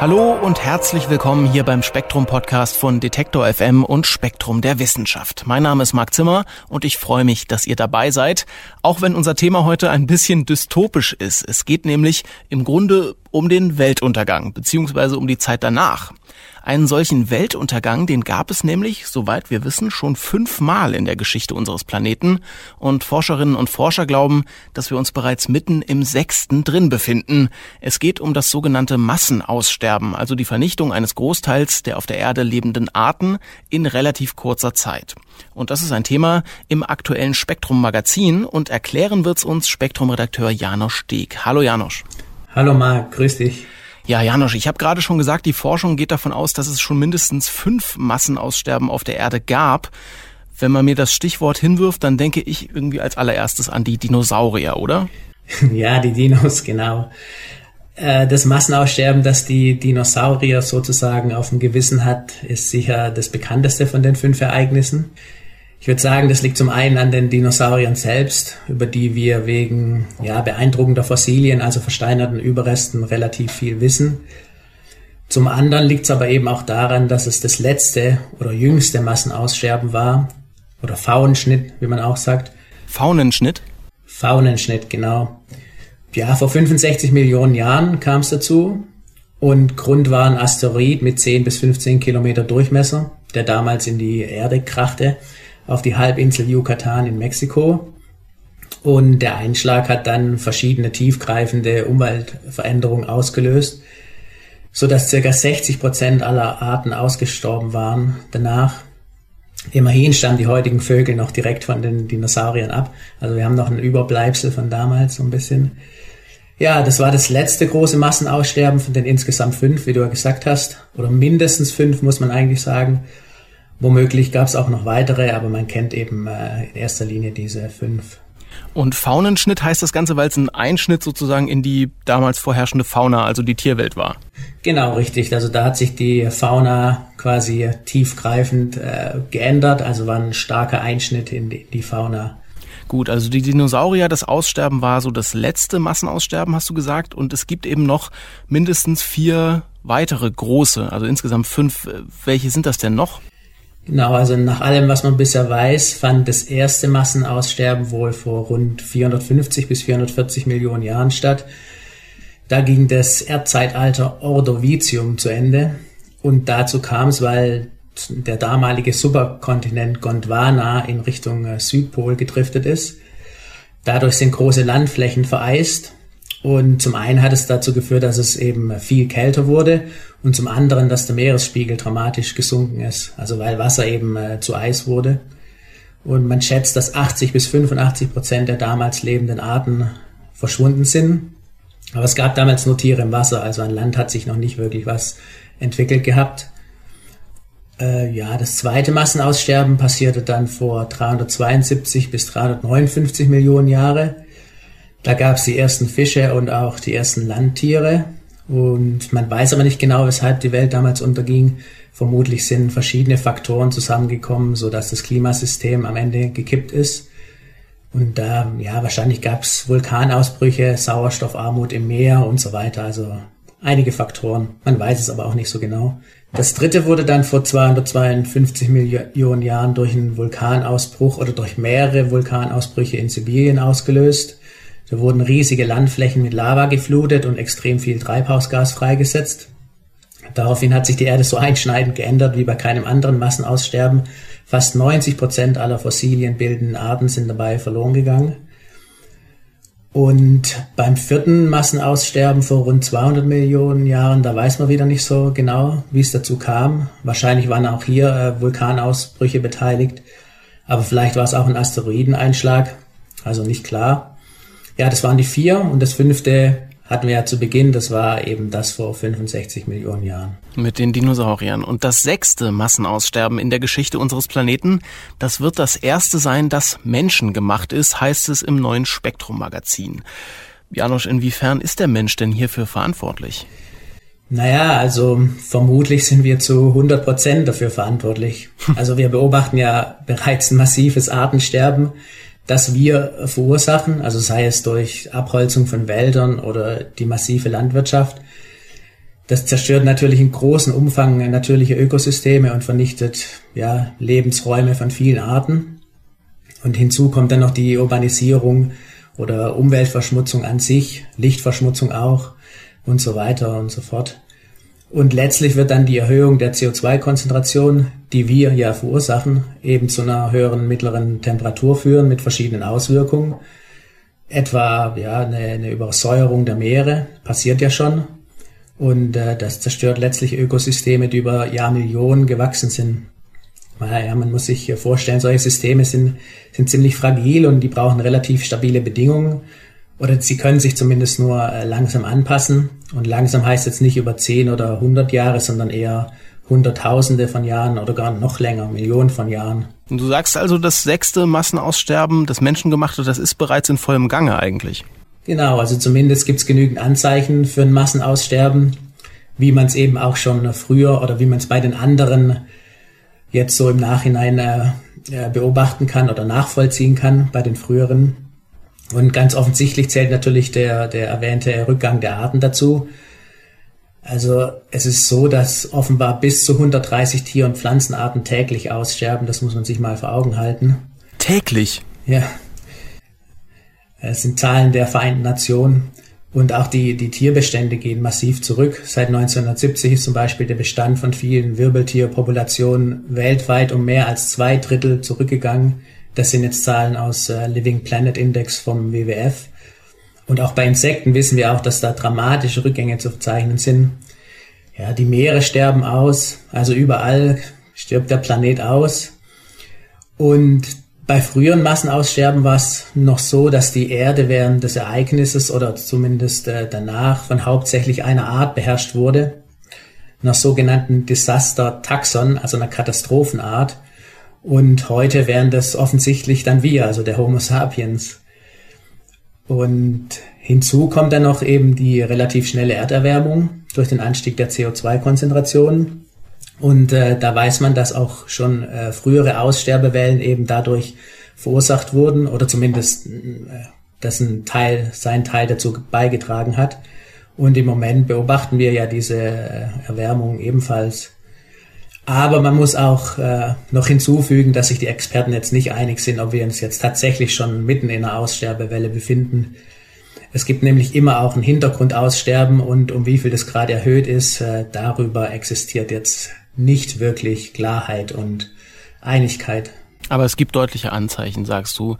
Hallo und herzlich willkommen hier beim Spektrum Podcast von Detektor FM und Spektrum der Wissenschaft. Mein Name ist Marc Zimmer und ich freue mich, dass ihr dabei seid, auch wenn unser Thema heute ein bisschen dystopisch ist. Es geht nämlich im Grunde um den Weltuntergang beziehungsweise um die Zeit danach. Einen solchen Weltuntergang, den gab es nämlich, soweit wir wissen, schon fünfmal in der Geschichte unseres Planeten. Und Forscherinnen und Forscher glauben, dass wir uns bereits mitten im sechsten drin befinden. Es geht um das sogenannte Massenaussterben, also die Vernichtung eines Großteils der auf der Erde lebenden Arten in relativ kurzer Zeit. Und das ist ein Thema im aktuellen Spektrum Magazin und erklären wird's uns Spektrum-Redakteur Janosch Steg. Hallo Janosch. Hallo Marc, grüß dich. Ja, Janosch, ich habe gerade schon gesagt, die Forschung geht davon aus, dass es schon mindestens fünf Massenaussterben auf der Erde gab. Wenn man mir das Stichwort hinwirft, dann denke ich irgendwie als allererstes an die Dinosaurier, oder? Ja, die Dinos, genau. Äh, das Massenaussterben, das die Dinosaurier sozusagen auf dem Gewissen hat, ist sicher das bekannteste von den fünf Ereignissen. Ich würde sagen, das liegt zum einen an den Dinosauriern selbst, über die wir wegen ja, beeindruckender Fossilien, also versteinerten Überresten, relativ viel wissen. Zum anderen liegt es aber eben auch daran, dass es das letzte oder jüngste Massenaussterben war, oder Faunenschnitt, wie man auch sagt. Faunenschnitt? Faunenschnitt, genau. Ja, vor 65 Millionen Jahren kam es dazu und Grund war ein Asteroid mit 10 bis 15 Kilometer Durchmesser, der damals in die Erde krachte auf die Halbinsel Yucatan in Mexiko. Und der Einschlag hat dann verschiedene tiefgreifende Umweltveränderungen ausgelöst, so dass circa 60 Prozent aller Arten ausgestorben waren danach. Immerhin stammen die heutigen Vögel noch direkt von den Dinosauriern ab. Also wir haben noch ein Überbleibsel von damals so ein bisschen. Ja, das war das letzte große Massenaussterben von den insgesamt fünf, wie du ja gesagt hast. Oder mindestens fünf, muss man eigentlich sagen. Womöglich gab es auch noch weitere, aber man kennt eben äh, in erster Linie diese fünf. Und Faunenschnitt heißt das Ganze, weil es ein Einschnitt sozusagen in die damals vorherrschende Fauna, also die Tierwelt war. Genau, richtig. Also da hat sich die Fauna quasi tiefgreifend äh, geändert, also war ein starker Einschnitt in die, die Fauna. Gut, also die Dinosaurier, das Aussterben war so das letzte Massenaussterben, hast du gesagt. Und es gibt eben noch mindestens vier weitere große, also insgesamt fünf. Welche sind das denn noch? Genau, also nach allem, was man bisher weiß, fand das erste Massenaussterben wohl vor rund 450 bis 440 Millionen Jahren statt. Da ging das Erdzeitalter Ordovicium zu Ende. Und dazu kam es, weil der damalige Superkontinent Gondwana in Richtung äh, Südpol gedriftet ist. Dadurch sind große Landflächen vereist und zum einen hat es dazu geführt, dass es eben viel kälter wurde und zum anderen, dass der Meeresspiegel dramatisch gesunken ist, also weil Wasser eben äh, zu Eis wurde. Und man schätzt, dass 80 bis 85 Prozent der damals lebenden Arten verschwunden sind. Aber es gab damals nur Tiere im Wasser, also an Land hat sich noch nicht wirklich was entwickelt gehabt. Äh, ja, das zweite Massenaussterben passierte dann vor 372 bis 359 Millionen Jahre. Da gab es die ersten Fische und auch die ersten Landtiere. Und man weiß aber nicht genau, weshalb die Welt damals unterging. Vermutlich sind verschiedene Faktoren zusammengekommen, so dass das Klimasystem am Ende gekippt ist. Und da, ja, wahrscheinlich gab es Vulkanausbrüche, Sauerstoffarmut im Meer und so weiter. Also einige Faktoren. Man weiß es aber auch nicht so genau. Das dritte wurde dann vor 252 Millionen Jahren durch einen Vulkanausbruch oder durch mehrere Vulkanausbrüche in Sibirien ausgelöst. Da wurden riesige Landflächen mit Lava geflutet und extrem viel Treibhausgas freigesetzt. Daraufhin hat sich die Erde so einschneidend geändert wie bei keinem anderen Massenaussterben. Fast 90 Prozent aller fossilienbildenden Arten sind dabei verloren gegangen. Und beim vierten Massenaussterben vor rund 200 Millionen Jahren, da weiß man wieder nicht so genau, wie es dazu kam. Wahrscheinlich waren auch hier äh, Vulkanausbrüche beteiligt, aber vielleicht war es auch ein Asteroideneinschlag, also nicht klar. Ja, das waren die vier und das fünfte hatten wir ja zu Beginn, das war eben das vor 65 Millionen Jahren. Mit den Dinosauriern. Und das sechste Massenaussterben in der Geschichte unseres Planeten, das wird das erste sein, das menschengemacht ist, heißt es im neuen Spektrum-Magazin. Janosch, inwiefern ist der Mensch denn hierfür verantwortlich? Naja, also vermutlich sind wir zu 100 Prozent dafür verantwortlich. Also wir beobachten ja bereits ein massives Artensterben, das wir verursachen, also sei es durch Abholzung von Wäldern oder die massive Landwirtschaft. Das zerstört natürlich in großem Umfang natürliche Ökosysteme und vernichtet ja, Lebensräume von vielen Arten. Und hinzu kommt dann noch die Urbanisierung oder Umweltverschmutzung an sich, Lichtverschmutzung auch und so weiter und so fort. Und letztlich wird dann die Erhöhung der CO2-Konzentration, die wir ja verursachen, eben zu einer höheren mittleren Temperatur führen mit verschiedenen Auswirkungen. Etwa ja, eine, eine Übersäuerung der Meere passiert ja schon. Und äh, das zerstört letztlich Ökosysteme, die über Jahrmillionen gewachsen sind. Naja, man muss sich vorstellen, solche Systeme sind, sind ziemlich fragil und die brauchen relativ stabile Bedingungen oder sie können sich zumindest nur äh, langsam anpassen. Und langsam heißt jetzt nicht über 10 oder 100 Jahre, sondern eher Hunderttausende von Jahren oder gar noch länger, Millionen von Jahren. Und du sagst also, das sechste Massenaussterben, das Menschengemachte, das ist bereits in vollem Gange eigentlich. Genau, also zumindest gibt es genügend Anzeichen für ein Massenaussterben, wie man es eben auch schon früher oder wie man es bei den anderen jetzt so im Nachhinein äh, beobachten kann oder nachvollziehen kann bei den früheren. Und ganz offensichtlich zählt natürlich der, der erwähnte Rückgang der Arten dazu. Also es ist so, dass offenbar bis zu 130 Tier- und Pflanzenarten täglich aussterben. Das muss man sich mal vor Augen halten. Täglich? Ja. Es sind Zahlen der Vereinten Nationen. Und auch die, die Tierbestände gehen massiv zurück. Seit 1970 ist zum Beispiel der Bestand von vielen Wirbeltierpopulationen weltweit um mehr als zwei Drittel zurückgegangen. Das sind jetzt Zahlen aus äh, Living Planet Index vom WWF. Und auch bei Insekten wissen wir auch, dass da dramatische Rückgänge zu verzeichnen sind. Ja, die Meere sterben aus, also überall stirbt der Planet aus. Und bei früheren Massenaussterben war es noch so, dass die Erde während des Ereignisses oder zumindest äh, danach von hauptsächlich einer Art beherrscht wurde, einer sogenannten Disaster Taxon, also einer Katastrophenart. Und heute wären das offensichtlich dann wir, also der Homo sapiens. Und hinzu kommt dann noch eben die relativ schnelle Erderwärmung durch den Anstieg der CO2-Konzentration. Und äh, da weiß man, dass auch schon äh, frühere Aussterbewellen eben dadurch verursacht wurden oder zumindest äh, dass ein Teil, sein Teil dazu beigetragen hat. Und im Moment beobachten wir ja diese äh, Erwärmung ebenfalls aber man muss auch äh, noch hinzufügen, dass sich die Experten jetzt nicht einig sind, ob wir uns jetzt tatsächlich schon mitten in einer Aussterbewelle befinden. Es gibt nämlich immer auch ein Hintergrundaussterben und um wie viel das gerade erhöht ist, äh, darüber existiert jetzt nicht wirklich Klarheit und Einigkeit. Aber es gibt deutliche Anzeichen, sagst du.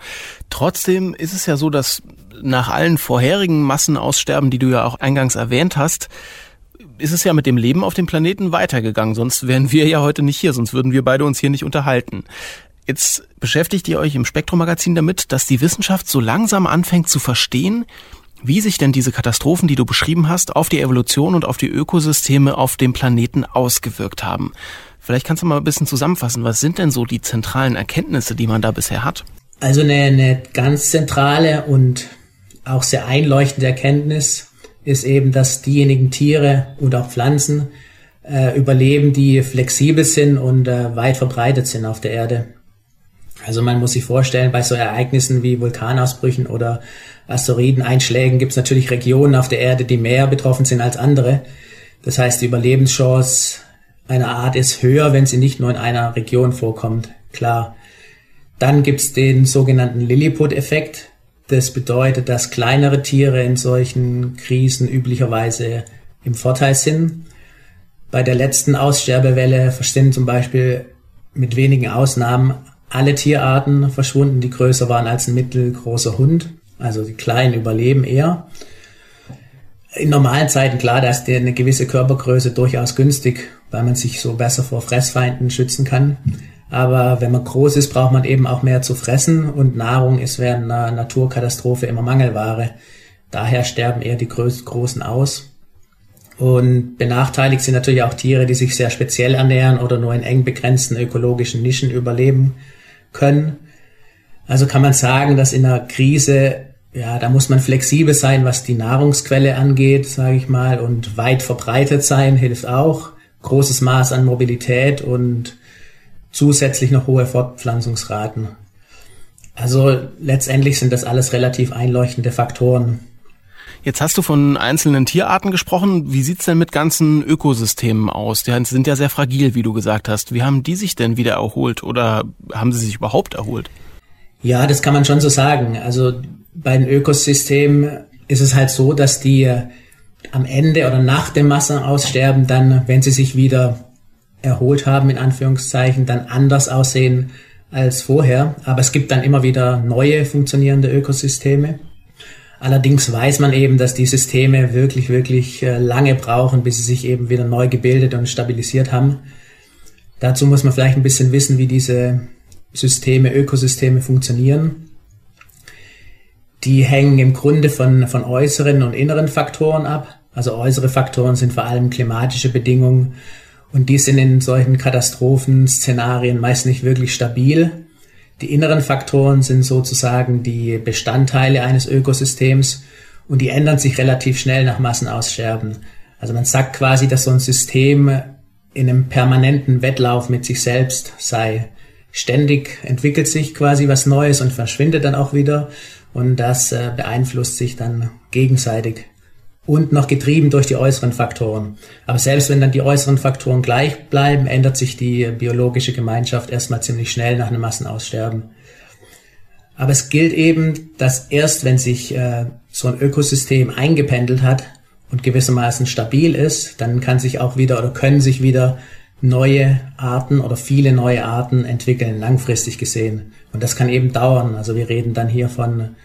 Trotzdem ist es ja so, dass nach allen vorherigen Massenaussterben, die du ja auch eingangs erwähnt hast, ist es ja mit dem Leben auf dem Planeten weitergegangen. Sonst wären wir ja heute nicht hier, sonst würden wir beide uns hier nicht unterhalten. Jetzt beschäftigt ihr euch im Spektrum-Magazin damit, dass die Wissenschaft so langsam anfängt zu verstehen, wie sich denn diese Katastrophen, die du beschrieben hast, auf die Evolution und auf die Ökosysteme auf dem Planeten ausgewirkt haben. Vielleicht kannst du mal ein bisschen zusammenfassen, was sind denn so die zentralen Erkenntnisse, die man da bisher hat? Also eine, eine ganz zentrale und auch sehr einleuchtende Erkenntnis ist eben, dass diejenigen Tiere und auch Pflanzen äh, überleben, die flexibel sind und äh, weit verbreitet sind auf der Erde. Also man muss sich vorstellen, bei so Ereignissen wie Vulkanausbrüchen oder Asteroideneinschlägen gibt es natürlich Regionen auf der Erde, die mehr betroffen sind als andere. Das heißt, die Überlebenschance einer Art ist höher, wenn sie nicht nur in einer Region vorkommt. Klar. Dann gibt es den sogenannten Lilliput-Effekt. Das bedeutet, dass kleinere Tiere in solchen Krisen üblicherweise im Vorteil sind. Bei der letzten Aussterbewelle sind zum Beispiel mit wenigen Ausnahmen alle Tierarten verschwunden, die größer waren als ein mittelgroßer Hund. Also die kleinen überleben eher. In normalen Zeiten, klar, da ist eine gewisse Körpergröße durchaus günstig, weil man sich so besser vor Fressfeinden schützen kann. Aber wenn man groß ist, braucht man eben auch mehr zu fressen und Nahrung ist während einer Naturkatastrophe immer Mangelware. daher sterben eher die großen aus. Und benachteiligt sind natürlich auch Tiere, die sich sehr speziell ernähren oder nur in eng begrenzten ökologischen Nischen überleben können. Also kann man sagen, dass in einer Krise, ja, da muss man flexibel sein, was die Nahrungsquelle angeht, sage ich mal, und weit verbreitet sein hilft auch. Großes Maß an Mobilität und zusätzlich noch hohe Fortpflanzungsraten. Also letztendlich sind das alles relativ einleuchtende Faktoren. Jetzt hast du von einzelnen Tierarten gesprochen. Wie sieht's denn mit ganzen Ökosystemen aus? Die sind ja sehr fragil, wie du gesagt hast. Wie haben die sich denn wieder erholt oder haben sie sich überhaupt erholt? Ja, das kann man schon so sagen. Also bei den Ökosystemen ist es halt so, dass die am Ende oder nach dem Massenaussterben dann, wenn sie sich wieder erholt haben, in Anführungszeichen, dann anders aussehen als vorher. Aber es gibt dann immer wieder neue funktionierende Ökosysteme. Allerdings weiß man eben, dass die Systeme wirklich, wirklich äh, lange brauchen, bis sie sich eben wieder neu gebildet und stabilisiert haben. Dazu muss man vielleicht ein bisschen wissen, wie diese Systeme, Ökosysteme funktionieren. Die hängen im Grunde von, von äußeren und inneren Faktoren ab. Also äußere Faktoren sind vor allem klimatische Bedingungen und die sind in solchen Katastrophenszenarien meist nicht wirklich stabil. Die inneren Faktoren sind sozusagen die Bestandteile eines Ökosystems und die ändern sich relativ schnell nach Massenaussterben. Also man sagt quasi, dass so ein System in einem permanenten Wettlauf mit sich selbst sei. Ständig entwickelt sich quasi was Neues und verschwindet dann auch wieder und das äh, beeinflusst sich dann gegenseitig und noch getrieben durch die äußeren Faktoren. Aber selbst wenn dann die äußeren Faktoren gleich bleiben, ändert sich die biologische Gemeinschaft erstmal ziemlich schnell nach einem Massenaussterben. Aber es gilt eben, dass erst wenn sich äh, so ein Ökosystem eingependelt hat und gewissermaßen stabil ist, dann kann sich auch wieder oder können sich wieder neue Arten oder viele neue Arten entwickeln, langfristig gesehen. Und das kann eben dauern. Also wir reden dann hier von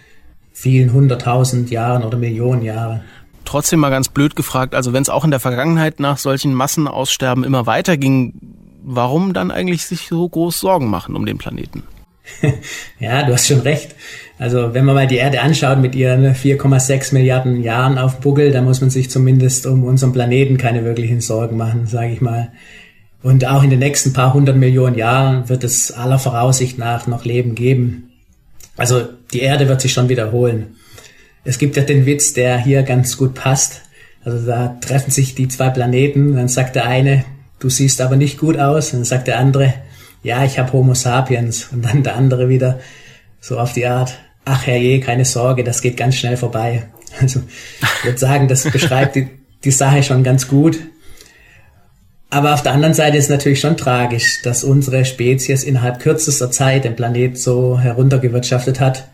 vielen hunderttausend Jahren oder Millionen Jahren trotzdem mal ganz blöd gefragt, also wenn es auch in der Vergangenheit nach solchen Massenaussterben immer weiterging, warum dann eigentlich sich so groß Sorgen machen um den Planeten? ja, du hast schon recht. Also wenn man mal die Erde anschaut mit ihren 4,6 Milliarden Jahren auf Buckel, dann muss man sich zumindest um unseren Planeten keine wirklichen Sorgen machen, sage ich mal. Und auch in den nächsten paar hundert Millionen Jahren wird es aller Voraussicht nach noch Leben geben. Also die Erde wird sich schon wiederholen. Es gibt ja den Witz, der hier ganz gut passt. Also da treffen sich die zwei Planeten, dann sagt der eine, du siehst aber nicht gut aus, und dann sagt der andere, ja, ich habe Homo sapiens. Und dann der andere wieder so auf die Art, ach herrje, keine Sorge, das geht ganz schnell vorbei. Also ich würde sagen, das beschreibt die, die Sache schon ganz gut. Aber auf der anderen Seite ist natürlich schon tragisch, dass unsere Spezies innerhalb kürzester Zeit den Planet so heruntergewirtschaftet hat,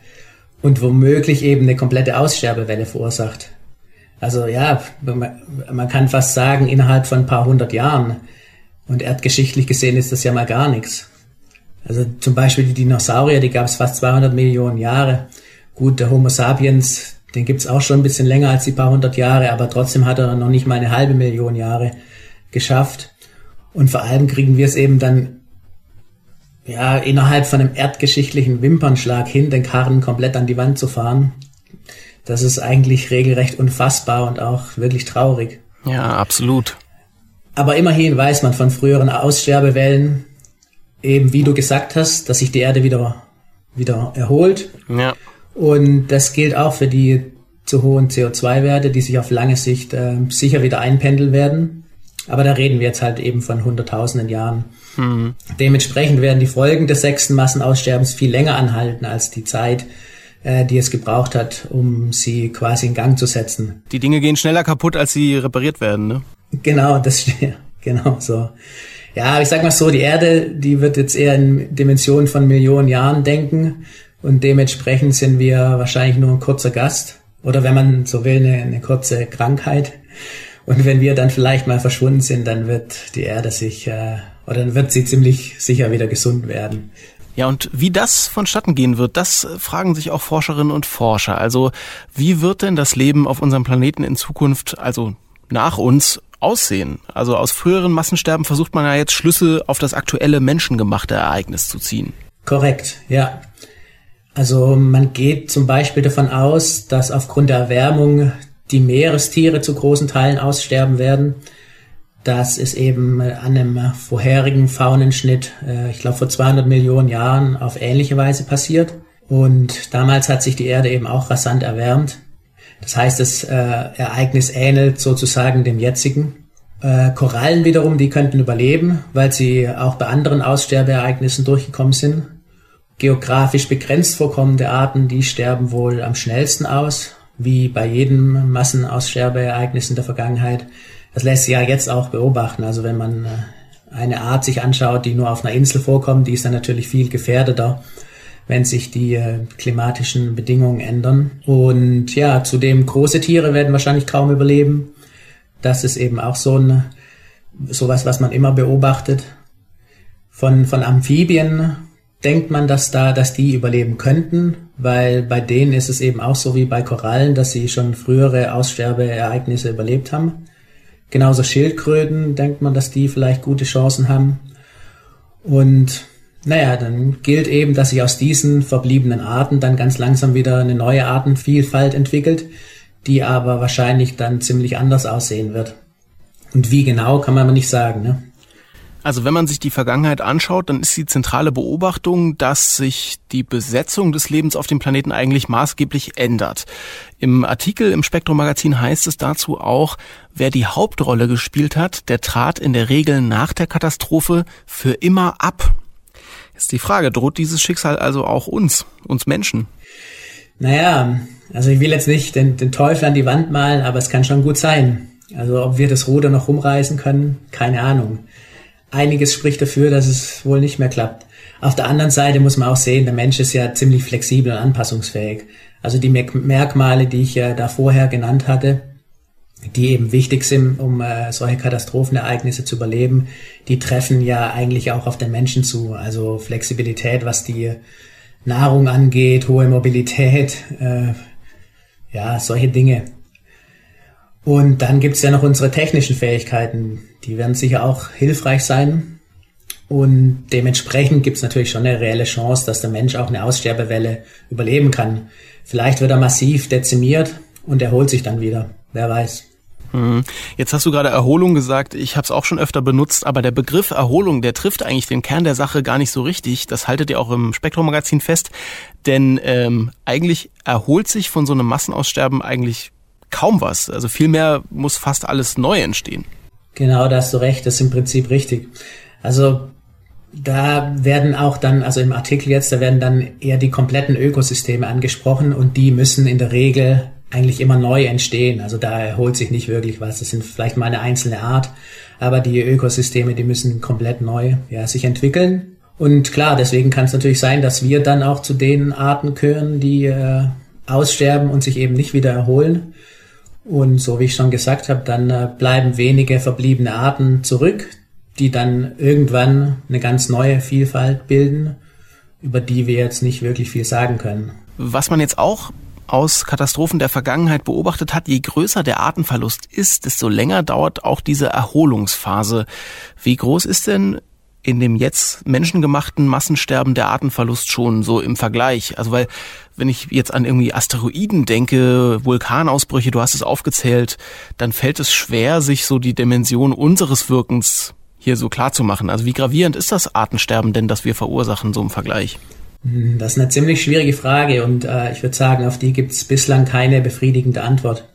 und womöglich eben eine komplette Aussterbewelle verursacht. Also ja, man kann fast sagen, innerhalb von ein paar hundert Jahren. Und erdgeschichtlich gesehen ist das ja mal gar nichts. Also zum Beispiel die Dinosaurier, die gab es fast 200 Millionen Jahre. Gut, der Homo sapiens, den gibt's auch schon ein bisschen länger als die paar hundert Jahre, aber trotzdem hat er noch nicht mal eine halbe Million Jahre geschafft. Und vor allem kriegen wir es eben dann ja, innerhalb von einem erdgeschichtlichen Wimpernschlag hin, den Karren komplett an die Wand zu fahren, das ist eigentlich regelrecht unfassbar und auch wirklich traurig. Ja, absolut. Aber immerhin weiß man von früheren Aussterbewellen, eben wie du gesagt hast, dass sich die Erde wieder, wieder erholt. Ja. Und das gilt auch für die zu hohen CO2-Werte, die sich auf lange Sicht äh, sicher wieder einpendeln werden. Aber da reden wir jetzt halt eben von hunderttausenden Jahren. Mhm. Dementsprechend werden die Folgen des sechsten Massenaussterbens viel länger anhalten als die Zeit, äh, die es gebraucht hat, um sie quasi in Gang zu setzen. Die Dinge gehen schneller kaputt, als sie repariert werden, ne? Genau, das genau so. Ja, ich sag mal so, die Erde, die wird jetzt eher in Dimensionen von Millionen Jahren denken und dementsprechend sind wir wahrscheinlich nur ein kurzer Gast oder wenn man so will, eine, eine kurze Krankheit. Und wenn wir dann vielleicht mal verschwunden sind, dann wird die Erde sich, äh, oder dann wird sie ziemlich sicher wieder gesund werden. Ja, und wie das vonstatten gehen wird, das fragen sich auch Forscherinnen und Forscher. Also, wie wird denn das Leben auf unserem Planeten in Zukunft, also nach uns, aussehen? Also aus früheren Massensterben versucht man ja jetzt Schlüsse auf das aktuelle menschengemachte Ereignis zu ziehen. Korrekt, ja. Also man geht zum Beispiel davon aus, dass aufgrund der Erwärmung die Meerestiere zu großen Teilen aussterben werden. Das ist eben an einem vorherigen Faunenschnitt, äh, ich glaube vor 200 Millionen Jahren, auf ähnliche Weise passiert. Und damals hat sich die Erde eben auch rasant erwärmt. Das heißt, das äh, Ereignis ähnelt sozusagen dem jetzigen. Äh, Korallen wiederum, die könnten überleben, weil sie auch bei anderen Aussterbeereignissen durchgekommen sind. Geografisch begrenzt vorkommende Arten, die sterben wohl am schnellsten aus, wie bei jedem Massenaussterbeereignis in der Vergangenheit. Das lässt sich ja jetzt auch beobachten. Also wenn man äh, eine Art sich anschaut, die nur auf einer Insel vorkommt, die ist dann natürlich viel gefährdeter, wenn sich die äh, klimatischen Bedingungen ändern. Und ja, zudem große Tiere werden wahrscheinlich kaum überleben. Das ist eben auch so ein sowas, was man immer beobachtet. Von, von Amphibien denkt man, dass da, dass die überleben könnten, weil bei denen ist es eben auch so wie bei Korallen, dass sie schon frühere Aussterbeereignisse überlebt haben. Genauso Schildkröten denkt man, dass die vielleicht gute Chancen haben. Und naja, dann gilt eben, dass sich aus diesen verbliebenen Arten dann ganz langsam wieder eine neue Artenvielfalt entwickelt, die aber wahrscheinlich dann ziemlich anders aussehen wird. Und wie genau, kann man aber nicht sagen. Ne? Also wenn man sich die Vergangenheit anschaut, dann ist die zentrale Beobachtung, dass sich die Besetzung des Lebens auf dem Planeten eigentlich maßgeblich ändert. Im Artikel im Spektrum Magazin heißt es dazu auch, wer die Hauptrolle gespielt hat, der trat in der Regel nach der Katastrophe für immer ab. Ist die Frage, droht dieses Schicksal also auch uns, uns Menschen? Naja, also ich will jetzt nicht den, den Teufel an die Wand malen, aber es kann schon gut sein. Also ob wir das Ruder noch rumreißen können, keine Ahnung einiges spricht dafür, dass es wohl nicht mehr klappt. Auf der anderen Seite muss man auch sehen, der Mensch ist ja ziemlich flexibel und anpassungsfähig. Also die Merkmale, die ich ja da vorher genannt hatte, die eben wichtig sind, um äh, solche Katastrophenereignisse zu überleben, die treffen ja eigentlich auch auf den Menschen zu. Also Flexibilität, was die Nahrung angeht, hohe Mobilität, äh, ja, solche Dinge. Und dann gibt's ja noch unsere technischen Fähigkeiten. Die werden sicher auch hilfreich sein. Und dementsprechend gibt's natürlich schon eine reelle Chance, dass der Mensch auch eine Aussterbewelle überleben kann. Vielleicht wird er massiv dezimiert und erholt sich dann wieder. Wer weiß. Mhm. Jetzt hast du gerade Erholung gesagt, ich habe es auch schon öfter benutzt, aber der Begriff Erholung, der trifft eigentlich den Kern der Sache gar nicht so richtig. Das haltet ihr auch im Spektrum-Magazin fest, denn ähm, eigentlich erholt sich von so einem Massenaussterben eigentlich kaum was. Also vielmehr muss fast alles neu entstehen. Genau, da hast du recht, das ist im Prinzip richtig. Also da werden auch dann, also im Artikel jetzt, da werden dann eher die kompletten Ökosysteme angesprochen und die müssen in der Regel eigentlich immer neu entstehen. Also da erholt sich nicht wirklich was. Das sind vielleicht mal eine einzelne Art, aber die Ökosysteme, die müssen komplett neu ja, sich entwickeln. Und klar, deswegen kann es natürlich sein, dass wir dann auch zu den Arten gehören, die äh, aussterben und sich eben nicht wieder erholen. Und so wie ich schon gesagt habe, dann äh, bleiben wenige verbliebene Arten zurück, die dann irgendwann eine ganz neue Vielfalt bilden, über die wir jetzt nicht wirklich viel sagen können. Was man jetzt auch aus Katastrophen der Vergangenheit beobachtet hat, je größer der Artenverlust ist, desto länger dauert auch diese Erholungsphase. Wie groß ist denn in dem jetzt menschengemachten Massensterben der Artenverlust schon so im Vergleich? Also weil, wenn ich jetzt an irgendwie Asteroiden denke, Vulkanausbrüche, du hast es aufgezählt, dann fällt es schwer, sich so die Dimension unseres Wirkens hier so klar zu machen. Also wie gravierend ist das Artensterben denn, das wir verursachen, so im Vergleich? Hm, das ist eine ziemlich schwierige Frage und äh, ich würde sagen, auf die gibt es bislang keine befriedigende Antwort.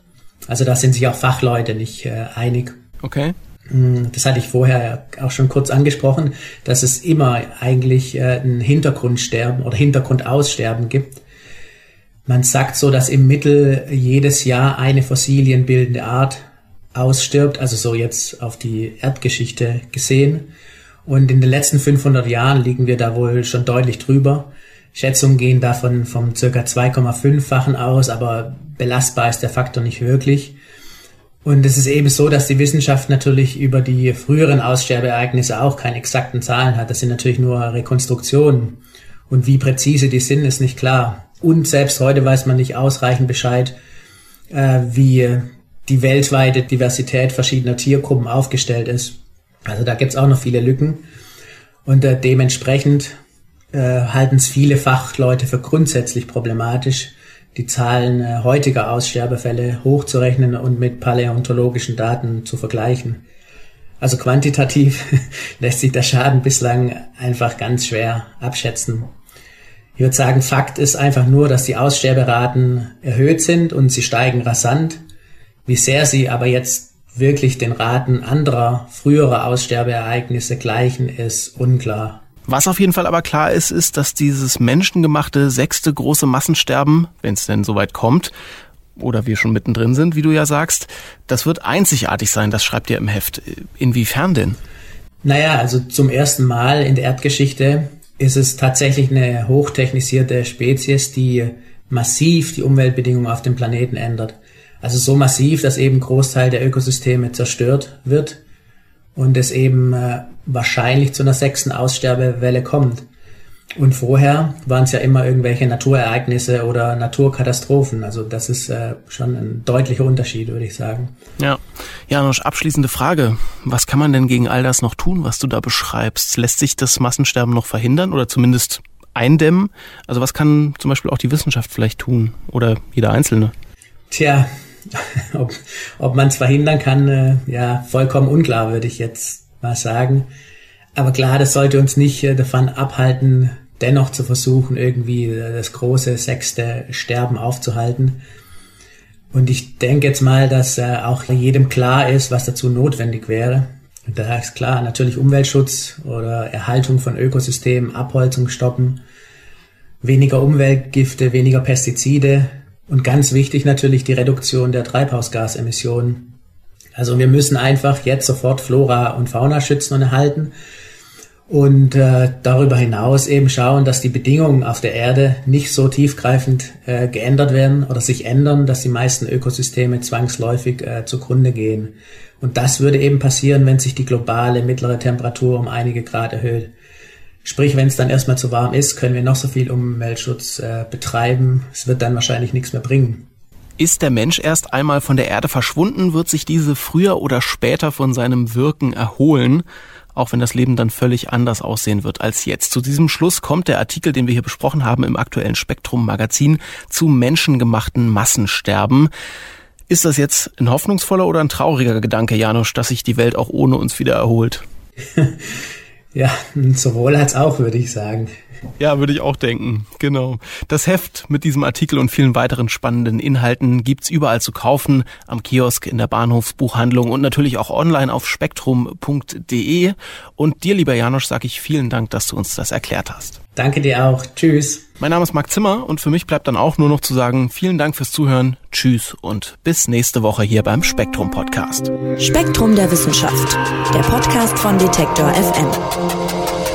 Also da sind sich auch Fachleute nicht äh, einig. Okay. Hm, das hatte ich vorher auch schon kurz angesprochen, dass es immer eigentlich äh, ein Hintergrundsterben oder Hintergrundaussterben gibt. Man sagt so, dass im Mittel jedes Jahr eine fossilienbildende Art ausstirbt, also so jetzt auf die Erdgeschichte gesehen. Und in den letzten 500 Jahren liegen wir da wohl schon deutlich drüber. Schätzungen gehen davon vom circa 2,5-fachen aus, aber belastbar ist der Faktor nicht wirklich. Und es ist eben so, dass die Wissenschaft natürlich über die früheren Aussterbeereignisse auch keine exakten Zahlen hat. Das sind natürlich nur Rekonstruktionen. Und wie präzise die sind, ist nicht klar. Und selbst heute weiß man nicht ausreichend Bescheid, äh, wie die weltweite Diversität verschiedener Tiergruppen aufgestellt ist. Also da gibt's auch noch viele Lücken. Und äh, dementsprechend äh, halten es viele Fachleute für grundsätzlich problematisch, die Zahlen äh, heutiger Aussterbefälle hochzurechnen und mit paläontologischen Daten zu vergleichen. Also quantitativ lässt sich der Schaden bislang einfach ganz schwer abschätzen. Ich würde sagen, Fakt ist einfach nur, dass die Aussterberaten erhöht sind und sie steigen rasant. Wie sehr sie aber jetzt wirklich den Raten anderer früherer Aussterbeereignisse gleichen, ist unklar. Was auf jeden Fall aber klar ist, ist, dass dieses menschengemachte sechste große Massensterben, wenn es denn soweit kommt, oder wir schon mittendrin sind, wie du ja sagst, das wird einzigartig sein, das schreibt ihr im Heft. Inwiefern denn? Naja, also zum ersten Mal in der Erdgeschichte ist es tatsächlich eine hochtechnisierte Spezies, die massiv die Umweltbedingungen auf dem Planeten ändert. Also so massiv, dass eben Großteil der Ökosysteme zerstört wird und es eben äh, wahrscheinlich zu einer sechsten Aussterbewelle kommt. Und vorher waren es ja immer irgendwelche Naturereignisse oder Naturkatastrophen. Also das ist äh, schon ein deutlicher Unterschied, würde ich sagen. Ja. Janusz, abschließende Frage. Was kann man denn gegen all das noch tun, was du da beschreibst? Lässt sich das Massensterben noch verhindern oder zumindest eindämmen? Also was kann zum Beispiel auch die Wissenschaft vielleicht tun oder jeder Einzelne? Tja, ob, ob man es verhindern kann, äh, ja, vollkommen unklar, würde ich jetzt mal sagen. Aber klar, das sollte uns nicht äh, davon abhalten, dennoch zu versuchen, irgendwie äh, das große sechste Sterben aufzuhalten. Und ich denke jetzt mal, dass äh, auch jedem klar ist, was dazu notwendig wäre. Und da ist klar, natürlich Umweltschutz oder Erhaltung von Ökosystemen, Abholzung stoppen, weniger Umweltgifte, weniger Pestizide und ganz wichtig natürlich die Reduktion der Treibhausgasemissionen. Also wir müssen einfach jetzt sofort Flora und Fauna schützen und erhalten und äh, darüber hinaus eben schauen, dass die Bedingungen auf der Erde nicht so tiefgreifend äh, geändert werden oder sich ändern, dass die meisten Ökosysteme zwangsläufig äh, zugrunde gehen. Und das würde eben passieren, wenn sich die globale mittlere Temperatur um einige Grad erhöht. Sprich, wenn es dann erstmal zu warm ist, können wir noch so viel Umweltschutz äh, betreiben. Es wird dann wahrscheinlich nichts mehr bringen. Ist der Mensch erst einmal von der Erde verschwunden, wird sich diese früher oder später von seinem Wirken erholen auch wenn das Leben dann völlig anders aussehen wird als jetzt. Zu diesem Schluss kommt der Artikel, den wir hier besprochen haben im aktuellen Spektrum Magazin zu menschengemachten Massensterben. Ist das jetzt ein hoffnungsvoller oder ein trauriger Gedanke, Janusz, dass sich die Welt auch ohne uns wieder erholt? ja, sowohl als auch, würde ich sagen. Ja, würde ich auch denken. Genau. Das Heft mit diesem Artikel und vielen weiteren spannenden Inhalten gibt's überall zu kaufen, am Kiosk, in der Bahnhofsbuchhandlung und natürlich auch online auf spektrum.de. Und dir, lieber Janosch, sage ich vielen Dank, dass du uns das erklärt hast. Danke dir auch. Tschüss. Mein Name ist Marc Zimmer und für mich bleibt dann auch nur noch zu sagen, vielen Dank fürs Zuhören, tschüss und bis nächste Woche hier beim Spektrum Podcast. Spektrum der Wissenschaft, der Podcast von Detektor FM.